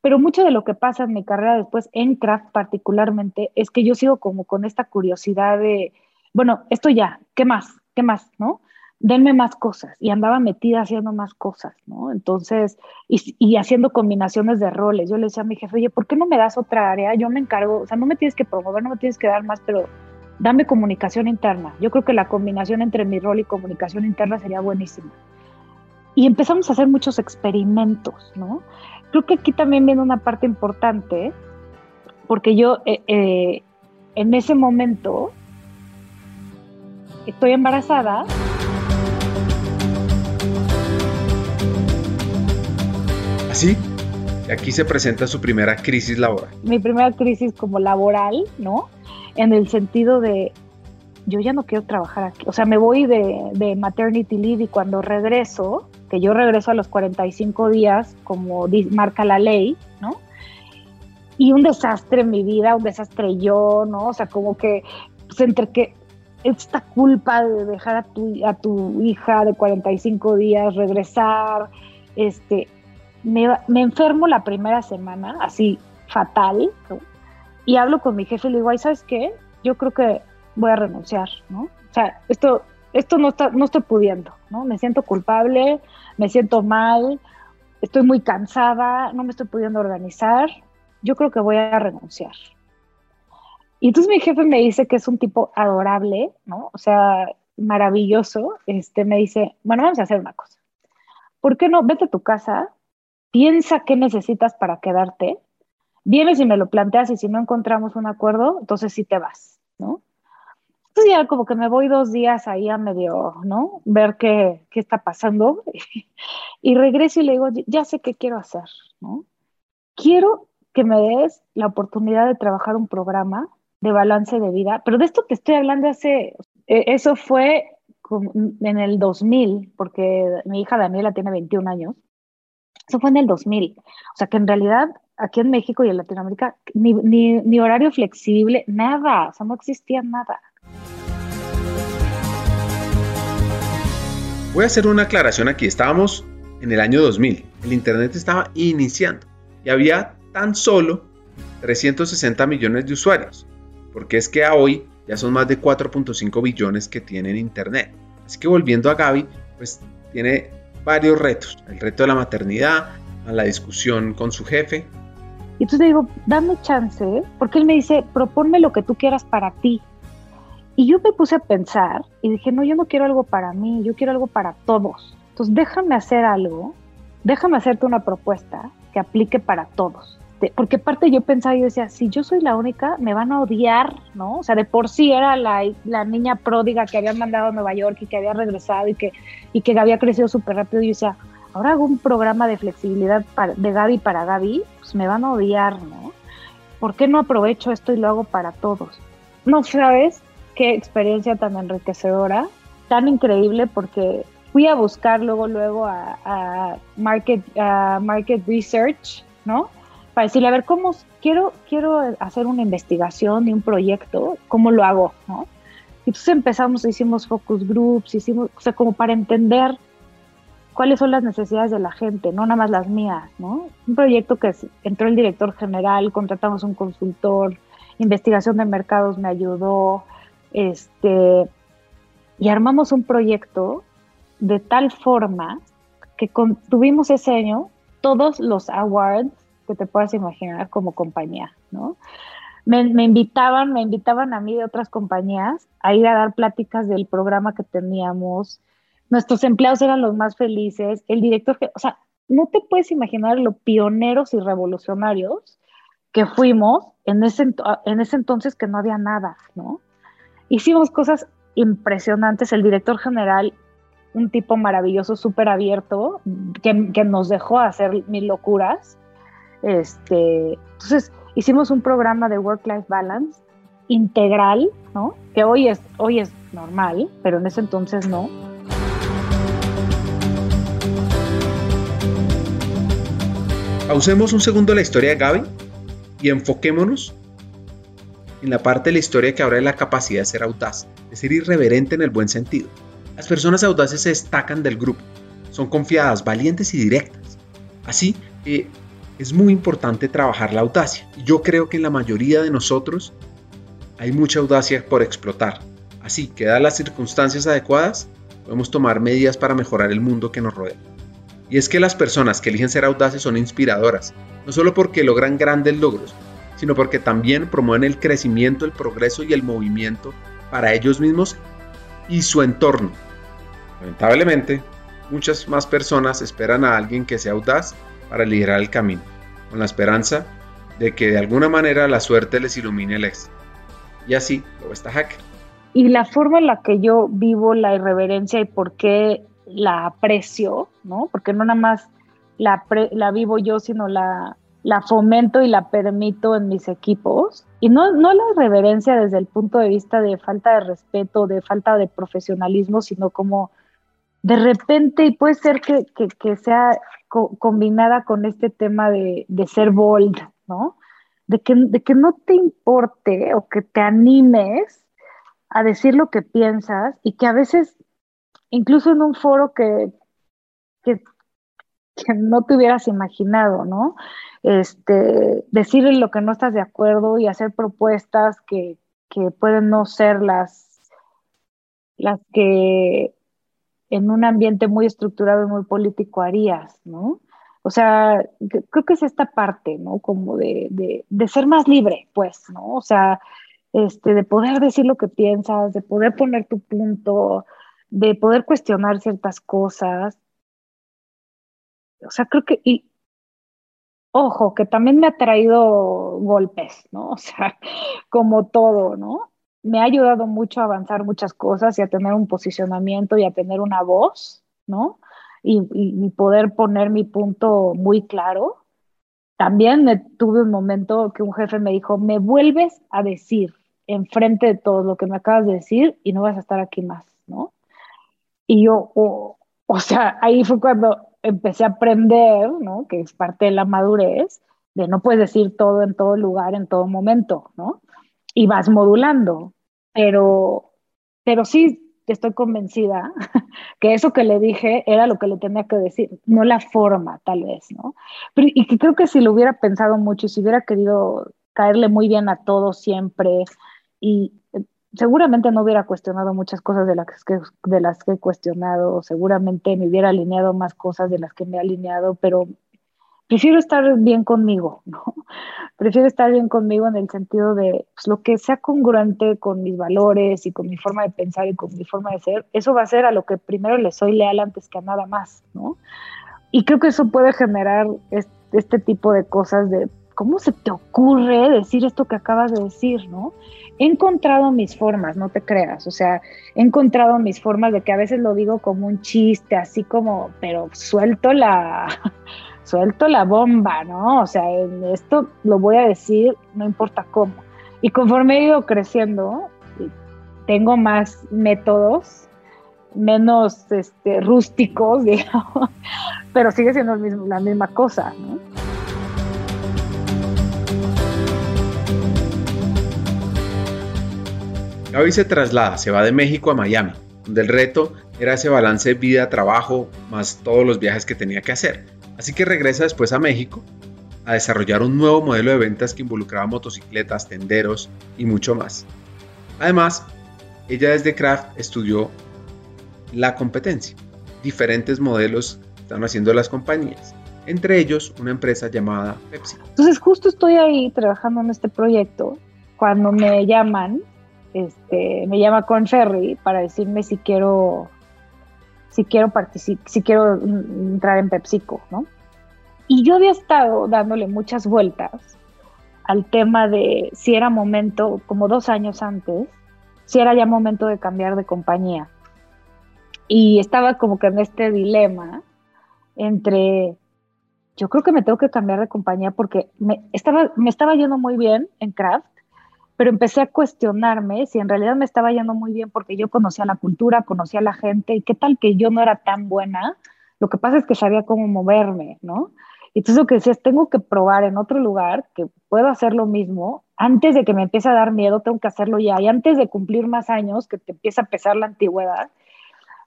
[SPEAKER 3] Pero mucho de lo que pasa en mi carrera después en craft particularmente es que yo sigo como con esta curiosidad de, bueno, esto ya, ¿qué más? ¿Qué más? ¿No? denme más cosas. Y andaba metida haciendo más cosas, ¿no? Entonces, y, haciendo combinaciones de roles. Yo le decía a mi jefe, oye, ¿por qué no me das otra área? Yo me encargo, o sea, no me tienes que promover, no me tienes que dar más, pero dame comunicación interna. Yo creo que la combinación entre mi rol y comunicación interna sería buenísima. Y empezamos a hacer muchos experimentos, ¿no? Creo que aquí también viene una parte importante, porque yo eh, eh, en ese momento estoy embarazada
[SPEAKER 1] Así, aquí se presenta su primera crisis laboral.
[SPEAKER 3] Mi primera crisis como laboral, ¿no? En el sentido de, yo ya no quiero trabajar aquí. O sea, me voy de, maternity leave y cuando regreso, que yo regreso a los 45 días, como marca la ley, ¿no? Y un desastre en mi vida, un desastre yo, ¿no? O sea, como que, pues entre que esta culpa de dejar a tu, a tu hija de 45 días regresar, este, me, enfermo la primera semana, así fatal, y hablo con mi jefe y le digo, ay, ¿sabes qué? Yo creo que voy a renunciar, ¿no? O sea, esto, esto no, está, no estoy pudiendo, ¿no? Me siento culpable, me siento mal, estoy muy cansada, no me estoy pudiendo organizar, yo creo que voy a renunciar. Y entonces mi jefe me dice que es un tipo adorable, ¿no? O sea, maravilloso. Este, me dice, bueno, vamos a hacer una cosa. ¿Por qué no? Vete a tu casa, piensa qué necesitas para quedarte, vienes y me lo planteas y si no encontramos un acuerdo, entonces sí te vas, ¿no? Entonces ya como que me voy dos días ahí a medio, ¿no? Ver qué, qué está pasando y regreso y le digo, ya sé qué quiero hacer, ¿no? Quiero que me des la oportunidad de trabajar un programa de balance de vida, pero de esto te estoy hablando hace, e, eso fue en el 2000, porque mi hija Daniela tiene 21 años, eso fue en el 2000. O sea que en realidad aquí en México y en Latinoamérica ni, ni, horario flexible, nada, o sea, no existía nada.
[SPEAKER 1] Voy a hacer una aclaración aquí. Estábamos en el año 2000. El Internet estaba iniciando y había tan solo 360 millones de usuarios. Porque es que a hoy ya son más de 4.5 billones que tienen Internet. Así que volviendo a Gaby, pues tiene varios retos. El reto de la maternidad, a la discusión con su jefe.
[SPEAKER 3] Y entonces le digo, dame chance, porque él me dice, proponme lo que tú quieras para ti. Y yo me puse a pensar y dije, no, yo no quiero algo para mí, yo quiero algo para todos. Entonces déjame hacer algo, déjame hacerte una propuesta que aplique para todos. Porque aparte yo pensaba, yo decía, si yo soy la única, me van a odiar, ¿no? O sea, de por sí era la, la niña pródiga que habían mandado a Nueva York y que había regresado y que, y que había crecido súper rápido. Y yo decía, ahora hago un programa de flexibilidad de Gaby para Gaby, pues me van a odiar, ¿no? ¿Por qué no aprovecho esto y lo hago para todos? No sabes qué experiencia tan enriquecedora, tan increíble, porque fui a buscar luego, luego a market, a market research, ¿no? Para decirle, a ver, ¿cómo quiero, quiero hacer una investigación de un proyecto? ¿Cómo lo hago? ¿no? Y entonces empezamos, hicimos focus groups, hicimos, o sea, como para entender cuáles son las necesidades de la gente, no nada más las mías, ¿no? Un proyecto que entró el director general, contratamos un consultor, investigación de mercados me ayudó, este, y armamos un proyecto de tal forma que tuvimos ese año todos los awards que te puedas imaginar como compañía, ¿no? Me, invitaban, me invitaban a mí de otras compañías a ir a dar pláticas del programa que teníamos. Nuestros empleados eran los más felices. El director, o sea, no te puedes imaginar lo pioneros y revolucionarios que fuimos en ese, en ese entonces que no había nada, ¿no? Hicimos cosas impresionantes. El director general, un tipo maravilloso, súper abierto, que, que, nos dejó hacer mil locuras. Este, entonces hicimos un programa de Work-Life Balance integral, ¿no? Que hoy es, hoy es normal, pero en ese entonces no.
[SPEAKER 1] Pausemos un segundo la historia de Gaby y enfoquémonos en la parte de la historia que habla de la capacidad de ser audaz, de ser irreverente en el buen sentido. Las personas audaces se destacan del grupo, son confiadas, valientes y directas. Así que es muy importante trabajar la audacia. Yo creo que en la mayoría de nosotros hay mucha audacia por explotar. Así que, dadas las circunstancias adecuadas, podemos tomar medidas para mejorar el mundo que nos rodea. Y es que las personas que eligen ser audaces son inspiradoras, no solo porque logran grandes logros, sino porque también promueven el crecimiento, el progreso y el movimiento para ellos mismos y su entorno. Lamentablemente, muchas más personas esperan a alguien que sea audaz para liderar el camino, con la esperanza de que de alguna manera la suerte les ilumine el éxito. Y así lo está hacker.
[SPEAKER 3] Y la forma en la que yo vivo la irreverencia y por qué la aprecio, ¿no? Porque no nada más la, la vivo yo, sino la, la fomento y la permito en mis equipos. Y no, no la irreverencia desde el punto de vista de falta de respeto, de falta de profesionalismo, sino como de repente, y puede ser que, que, sea combinada con este tema de, de ser bold, ¿no? De que, de que no te importe o que te animes a decir lo que piensas y que a veces, incluso en un foro que, que, que no te hubieras imaginado, ¿no? Este, decirle lo que no estás de acuerdo y hacer propuestas que, que pueden no ser las, las que en un ambiente muy estructurado y muy político harías, ¿no? O sea, creo que es esta parte, ¿no? Como de, de, ser más libre, pues, ¿no? O sea, este, de poder decir lo que piensas, de poder poner tu punto, de poder cuestionar ciertas cosas. O sea, creo que, y ojo, que también me ha traído golpes, ¿no? O sea, como todo, ¿no? Me ha ayudado mucho a avanzar muchas cosas y a tener un posicionamiento y a tener una voz, ¿no? Y, poder poner mi punto muy claro. También tuve un momento que un jefe me dijo, me vuelves a decir enfrente de todo lo que me acabas de decir y no vas a estar aquí más, ¿no? Y yo, o sea, ahí fue cuando empecé a aprender, ¿no? Que es parte de la madurez, de no puedes decir todo en todo lugar, en todo momento, ¿no? Y vas modulando. Pero, pero sí estoy convencida que eso que le dije era lo que le tenía que decir, no la forma, tal vez, ¿no? y creo que si lo hubiera pensado mucho si hubiera querido caerle muy bien a todos siempre y eh, seguramente no hubiera cuestionado muchas cosas de las que, de las que he cuestionado, seguramente me hubiera alineado más cosas de las que me he alineado, pero prefiero estar bien conmigo, ¿no? Prefiero estar bien conmigo en el sentido de pues, lo que sea congruente con mis valores y con mi forma de pensar y con mi forma de ser, eso va a ser a lo que primero le soy leal antes que a nada más, ¿no? Y creo que eso puede generar este, tipo de cosas de cómo se te ocurre decir esto que acabas de decir, ¿no? He encontrado mis formas, no te creas, o sea, he encontrado mis formas de que a veces lo digo como un chiste, así como, pero suelto la, suelto la bomba, ¿no? O sea, esto lo voy a decir, no importa cómo. Y conforme he ido creciendo, tengo más métodos, menos este, rústicos, digamos, pero sigue siendo la misma cosa, ¿no?
[SPEAKER 1] Gaby se traslada, se va de México a Miami, donde el reto era ese balance vida-trabajo más todos los viajes que tenía que hacer. Así que regresa después a México a desarrollar un nuevo modelo de ventas que involucraba motocicletas, tenderos y mucho más. Además, ella desde Craft estudió la competencia, diferentes modelos están haciendo las compañías, entre ellos una empresa llamada Pepsi.
[SPEAKER 3] Entonces justo estoy ahí trabajando en este proyecto cuando me llaman, este, me llama Conferry para decirme si quiero si quiero si quiero entrar en PepsiCo, ¿no? Y yo había estado dándole muchas vueltas al tema de si era momento, como dos años antes, si era ya momento de cambiar de compañía. Y estaba como que en este dilema entre, yo creo que me tengo que cambiar de compañía porque me estaba, me estaba yendo muy bien en Kraft, pero empecé a cuestionarme si en realidad me estaba yendo muy bien porque yo conocía la cultura, conocía la gente y qué tal que yo no era tan buena. Lo que pasa es que sabía cómo moverme, ¿no? Entonces lo que decías, tengo que probar en otro lugar que puedo hacer lo mismo. Antes de que me empiece a dar miedo, tengo que hacerlo ya. Y antes de cumplir más años, que te empieza a pesar la antigüedad,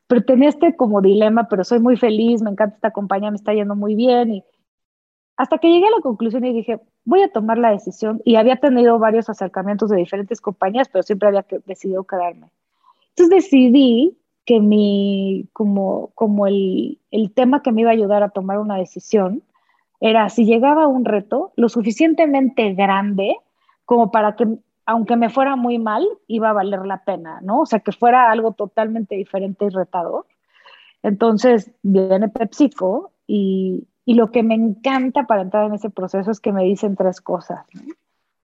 [SPEAKER 3] pero tenía este como dilema, pero soy muy feliz, me encanta esta compañía, me está yendo muy bien y hasta que llegué a la conclusión y dije, voy a tomar la decisión y había tenido varios acercamientos de diferentes compañías, pero siempre había decidido quedarme. Entonces decidí que mi, como, como el, el tema que me iba a ayudar a tomar una decisión era si llegaba un reto lo suficientemente grande como para que, aunque me fuera muy mal, iba a valer la pena, ¿no? O sea, que fuera algo totalmente diferente y retador. Entonces viene PepsiCo y, y lo que me encanta para entrar en ese proceso es que me dicen tres cosas.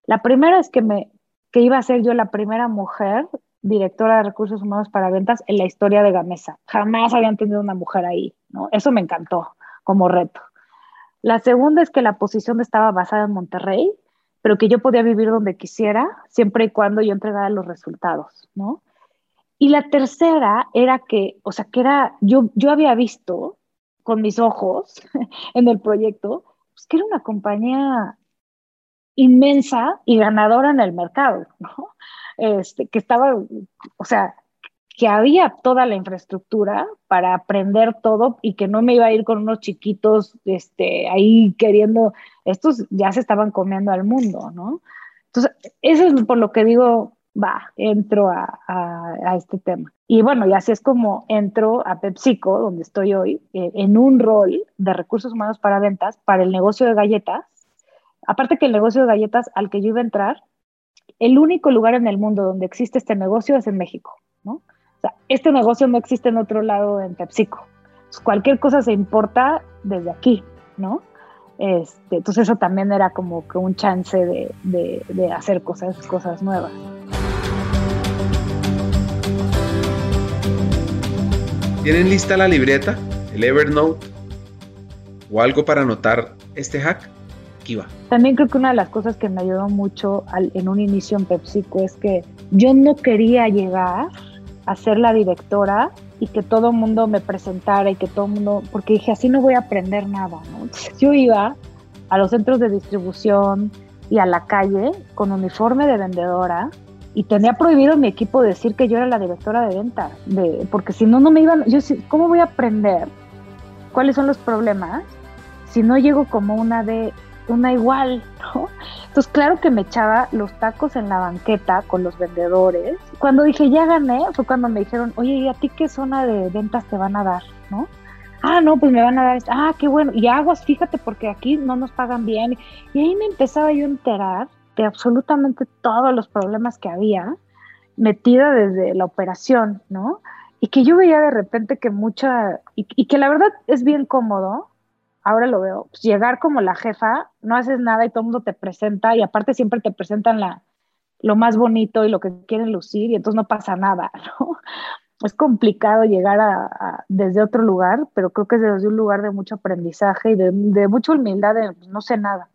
[SPEAKER 3] La primera es que, me, que iba a ser yo la primera mujer directora de recursos humanos para ventas en la historia de Gamesa. Jamás habían tenido una mujer ahí, ¿no? Eso me encantó como reto. La segunda es que la posición estaba basada en Monterrey, pero que yo podía vivir donde quisiera, siempre y cuando yo entregara los resultados, ¿no? Y la tercera era que, o sea, que era, yo, yo había visto con mis ojos en el proyecto, pues que era una compañía inmensa y ganadora en el mercado, ¿no? Este, que estaba, o sea, que había toda la infraestructura para aprender todo y que no me iba a ir con unos chiquitos este, ahí queriendo, estos ya se estaban comiendo al mundo, ¿no? Entonces, eso es por lo que digo, va, entro a, a, este tema. Y bueno, y así es como entro a PepsiCo, donde estoy hoy, eh, en un rol de recursos humanos para ventas para el negocio de galletas. Aparte que el negocio de galletas al que yo iba a entrar, el único lugar en el mundo donde existe este negocio es en México, ¿no? O sea, este negocio no existe en otro lado en PepsiCo. cualquier cosa se importa desde aquí, ¿no? Este, entonces eso también era como que un chance de, de, de hacer cosas, cosas nuevas.
[SPEAKER 1] ¿Tienen lista la libreta, el Evernote o algo para anotar este hack? Aquí va.
[SPEAKER 3] También creo que una de las cosas que me ayudó mucho en un inicio en PepsiCo es que yo no quería llegar a ser la directora y que todo el mundo me presentara y que todo el mundo, porque dije, así no voy a aprender nada, ¿no? yo iba a los centros de distribución y a la calle con uniforme de vendedora y tenía prohibido mi equipo decir que yo era la directora de ventas, de, porque si no, no me iban, yo ¿cómo voy a aprender cuáles son los problemas si no llego como una de, una igual, ¿no? Entonces, claro que me echaba los tacos en la banqueta con los vendedores. Cuando dije, ya gané, fue cuando me dijeron, oye, ¿y a ti qué zona de ventas te van a dar, no? Ah, no, pues me van a dar, ah, qué bueno, y aguas, fíjate, porque aquí no nos pagan bien. Y ahí me empezaba yo a enterar de absolutamente todos los problemas que había, metida desde la operación, ¿no? Y que yo veía de repente que mucha, y, que la verdad es bien cómodo, ahora lo veo, pues llegar como la jefa, no haces nada y todo el mundo te presenta, y aparte siempre te presentan la, lo más bonito y lo que quieren lucir, y entonces no pasa nada, ¿no? Es complicado llegar a, desde otro lugar, pero creo que es desde un lugar de mucho aprendizaje y de, de mucha humildad, de pues, no sé nada.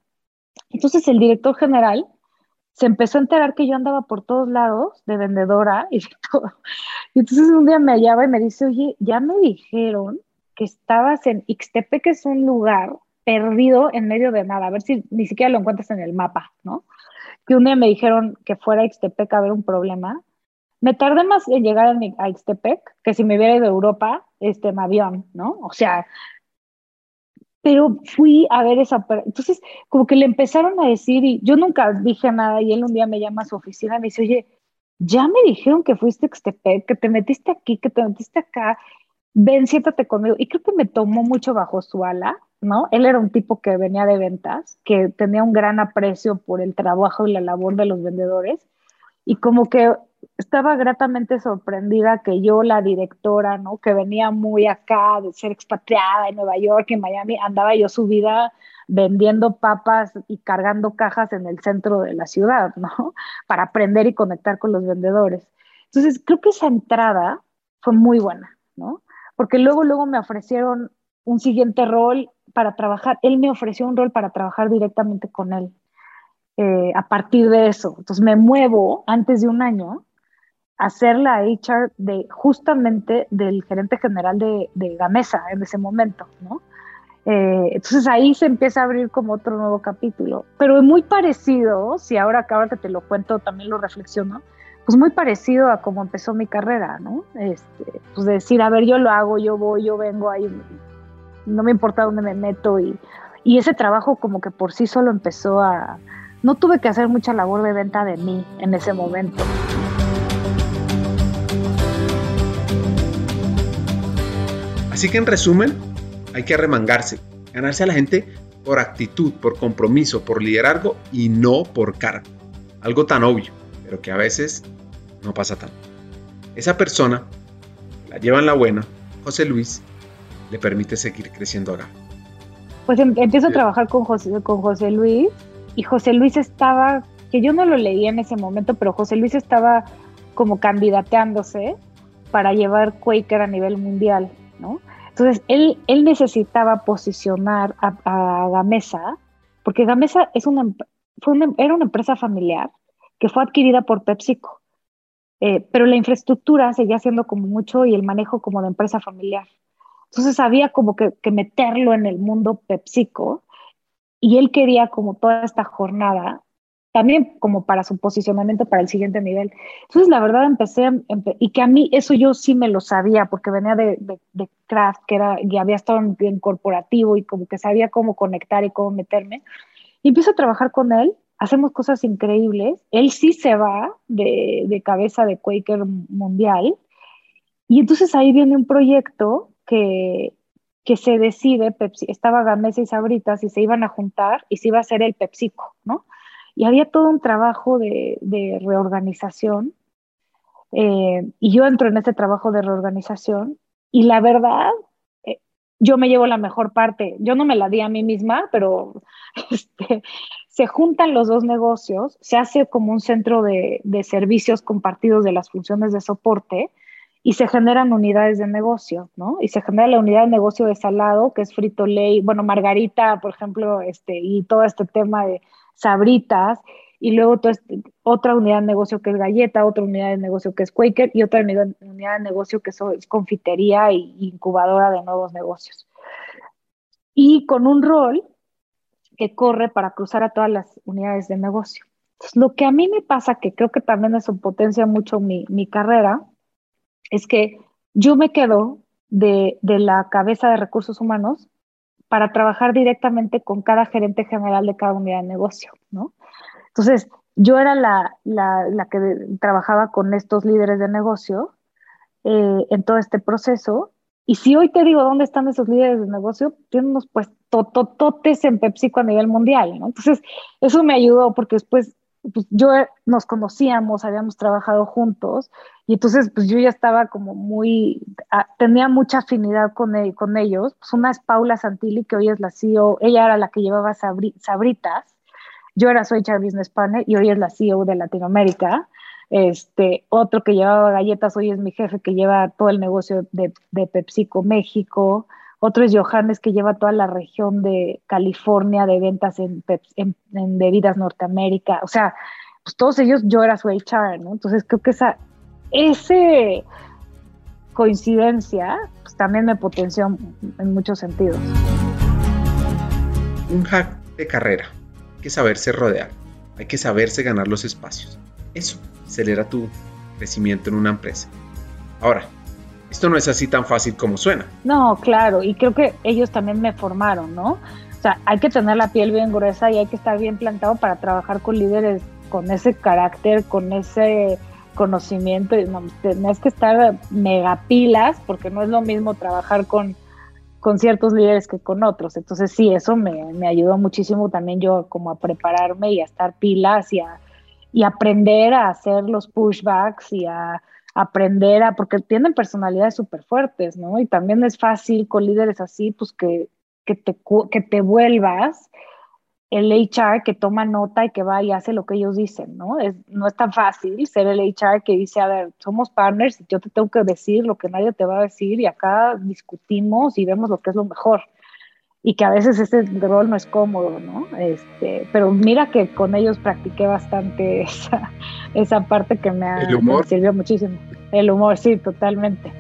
[SPEAKER 3] Entonces el director general se empezó a enterar que yo andaba por todos lados de vendedora y todo. Y entonces un día me hallaba y me dice, oye, ya me dijeron que estabas en Ixtepec, que es un lugar perdido en medio de nada, a ver si ni siquiera lo encuentras en el mapa, ¿no? Que un día me dijeron que fuera a Ixtepec a ver un problema. Me tardé más en llegar a, Ixtepec que si me hubiera ido a Europa este, en avión, ¿no? O sea, pero fui a ver esa, entonces como que le empezaron a decir y yo nunca dije nada y él un día me llama a su oficina y me dice, oye, ya me dijeron que fuiste a que te metiste aquí, que te metiste acá, ven, siéntate conmigo. Y creo que me tomó mucho bajo su ala, ¿no? Él era un tipo que venía de ventas, que tenía un gran aprecio por el trabajo y la labor de los vendedores y como que estaba gratamente sorprendida que yo, la directora, ¿no? Que venía muy acá de ser expatriada en Nueva York, en Miami, andaba yo subida vendiendo papas y cargando cajas en el centro de la ciudad, ¿no? Para aprender y conectar con los vendedores. Entonces, creo que esa entrada fue muy buena, ¿no? Porque luego, luego me ofrecieron un siguiente rol para trabajar. Él me ofreció un rol para trabajar directamente con él. Eh, a partir de eso. Entonces me muevo antes de un año hacer la HR de justamente del gerente general de, Gamesa en ese momento, ¿no? Eh, entonces ahí se empieza a abrir como otro nuevo capítulo, pero muy parecido, si ahora, ahora que te lo cuento también lo reflexiono, pues muy parecido a cómo empezó mi carrera, ¿no? Este, pues decir, a ver, yo lo hago, yo voy, yo vengo ahí, no me importa dónde me meto y ese trabajo como que por sí solo empezó a, no tuve que hacer mucha labor de venta de mí en ese momento.
[SPEAKER 1] Así que en resumen, hay que arremangarse, ganarse a la gente por actitud, por compromiso, por liderazgo y no por cargo. Algo tan obvio, pero que a veces no pasa tanto. Esa persona, la lleva en la buena, José Luis, le permite seguir creciendo acá.
[SPEAKER 3] Pues em, empiezo a trabajar con José, con José Luis y José Luis estaba, que yo no lo leía en ese momento, pero José Luis estaba como candidateándose para llevar Quaker a nivel mundial. Entonces, él, necesitaba posicionar a, Gamesa, porque Gamesa es una, era una empresa familiar que fue adquirida por PepsiCo, eh, pero la infraestructura seguía siendo como mucho y el manejo como de empresa familiar. Entonces había como que, que meterlo en el mundo PepsiCo y él quería como toda esta jornada también como para su posicionamiento para el siguiente nivel. Entonces, la verdad, empecé, y que a mí eso yo sí me lo sabía, porque venía de, de, Craft, que era, y había estado en, corporativo y como que sabía cómo conectar y cómo meterme. Y empiezo a trabajar con él, hacemos cosas increíbles. Él sí se va de, de cabeza de Quaker Mundial. Y entonces ahí viene un proyecto que, que se decide, Pepsi, estaba Gamesa y Sabritas y se iban a juntar y se iba a hacer el PepsiCo, ¿no? Y había todo un trabajo de, reorganización. Eh, y yo entro en este trabajo de reorganización y la verdad, eh, yo me llevo la mejor parte. Yo no me la di a mí misma, pero este, se juntan los dos negocios, se hace como un centro de, de servicios compartidos de las funciones de soporte y se generan unidades de negocio, ¿no? Y se genera la unidad de negocio de salado, que es frito lay, bueno, margarita, por ejemplo, este, y todo este tema de sabritas, y luego otra unidad de negocio que es galleta, otra unidad de negocio que es Quaker y otra unidad, de negocio que es confitería e incubadora de nuevos negocios. Y con un rol que corre para cruzar a todas las unidades de negocio. lo que a mí me pasa, que creo que también eso potencia mucho mi, mi carrera, es que yo me quedo de, de la cabeza de recursos humanos para trabajar directamente con cada gerente general de cada unidad de negocio, ¿no? Entonces, yo era la, la, que trabajaba con estos líderes de negocio eh, en todo este proceso. Y si hoy te digo dónde están esos líderes de negocio, tienen unos pues totototes en PepsiCo a nivel mundial, ¿no? Entonces, eso me ayudó porque después pues, yo nos conocíamos, habíamos trabajado juntos y entonces pues yo ya estaba como muy, ah, tenía mucha afinidad con, e, con ellos. Pues una es Paula Santilli, que hoy es la CEO, ella era la que llevaba Sabritas, yo era soy Business Partner y hoy es la CEO de Latinoamérica. Este, otro que llevaba galletas hoy es mi jefe que lleva todo el negocio de, de PepsiCo México. Otro es Johannes, que lleva toda la región de California de ventas en, bebidas Norteamérica. O sea, pues todos ellos, yo era su HR, ¿no? Entonces creo que esa ese coincidencia pues, también me potenció en muchos sentidos.
[SPEAKER 1] Un hack de carrera. Hay que saberse rodear. Hay que saberse ganar los espacios. Eso acelera tu crecimiento en una empresa. Ahora, esto no es así tan fácil como suena.
[SPEAKER 3] No, claro, y creo que ellos también me formaron, ¿no? O sea, hay que tener la piel bien gruesa y hay que estar bien plantado para trabajar con líderes con ese carácter, con ese conocimiento. No, tenés que estar megapilas porque no es lo mismo trabajar con, con ciertos líderes que con otros. Entonces sí, eso me, me, ayudó muchísimo también yo como a prepararme y a estar pilas y a y aprender a hacer los pushbacks y a aprender a, porque tienen personalidades súper fuertes, ¿no? Y también es fácil con líderes así, pues que, que, te, que te vuelvas el HR que toma nota y que va y hace lo que ellos dicen, ¿no? Es, no es tan fácil ser el HR que dice, a ver, somos partners y yo te tengo que decir lo que nadie te va a decir y acá discutimos y vemos lo que es lo mejor y que a veces ese rol no es cómodo, ¿no? Este, pero mira que con ellos practiqué bastante esa, esa parte que me, ha, sirvió muchísimo. El humor, sí, totalmente.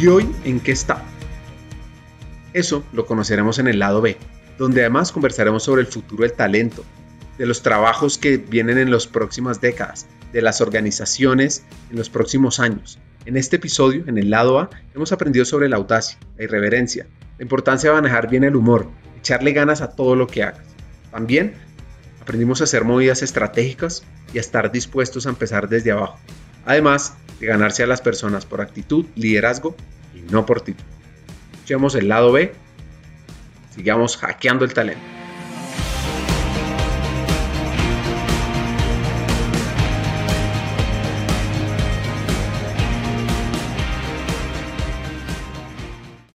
[SPEAKER 1] ¿Y hoy en qué está? Eso lo conoceremos en el lado B, donde además conversaremos sobre el futuro del talento, de los trabajos que vienen en las próximas décadas, de las organizaciones en los próximos años. En este episodio, en el lado A, hemos aprendido sobre la audacia, la irreverencia, la importancia de manejar bien el humor, echarle ganas a todo lo que hagas. También aprendimos a hacer movidas estratégicas y a estar dispuestos a empezar desde abajo. Además de ganarse a las personas por actitud, liderazgo y no por título. Escuchemos el lado B. Sigamos hackeando el talento.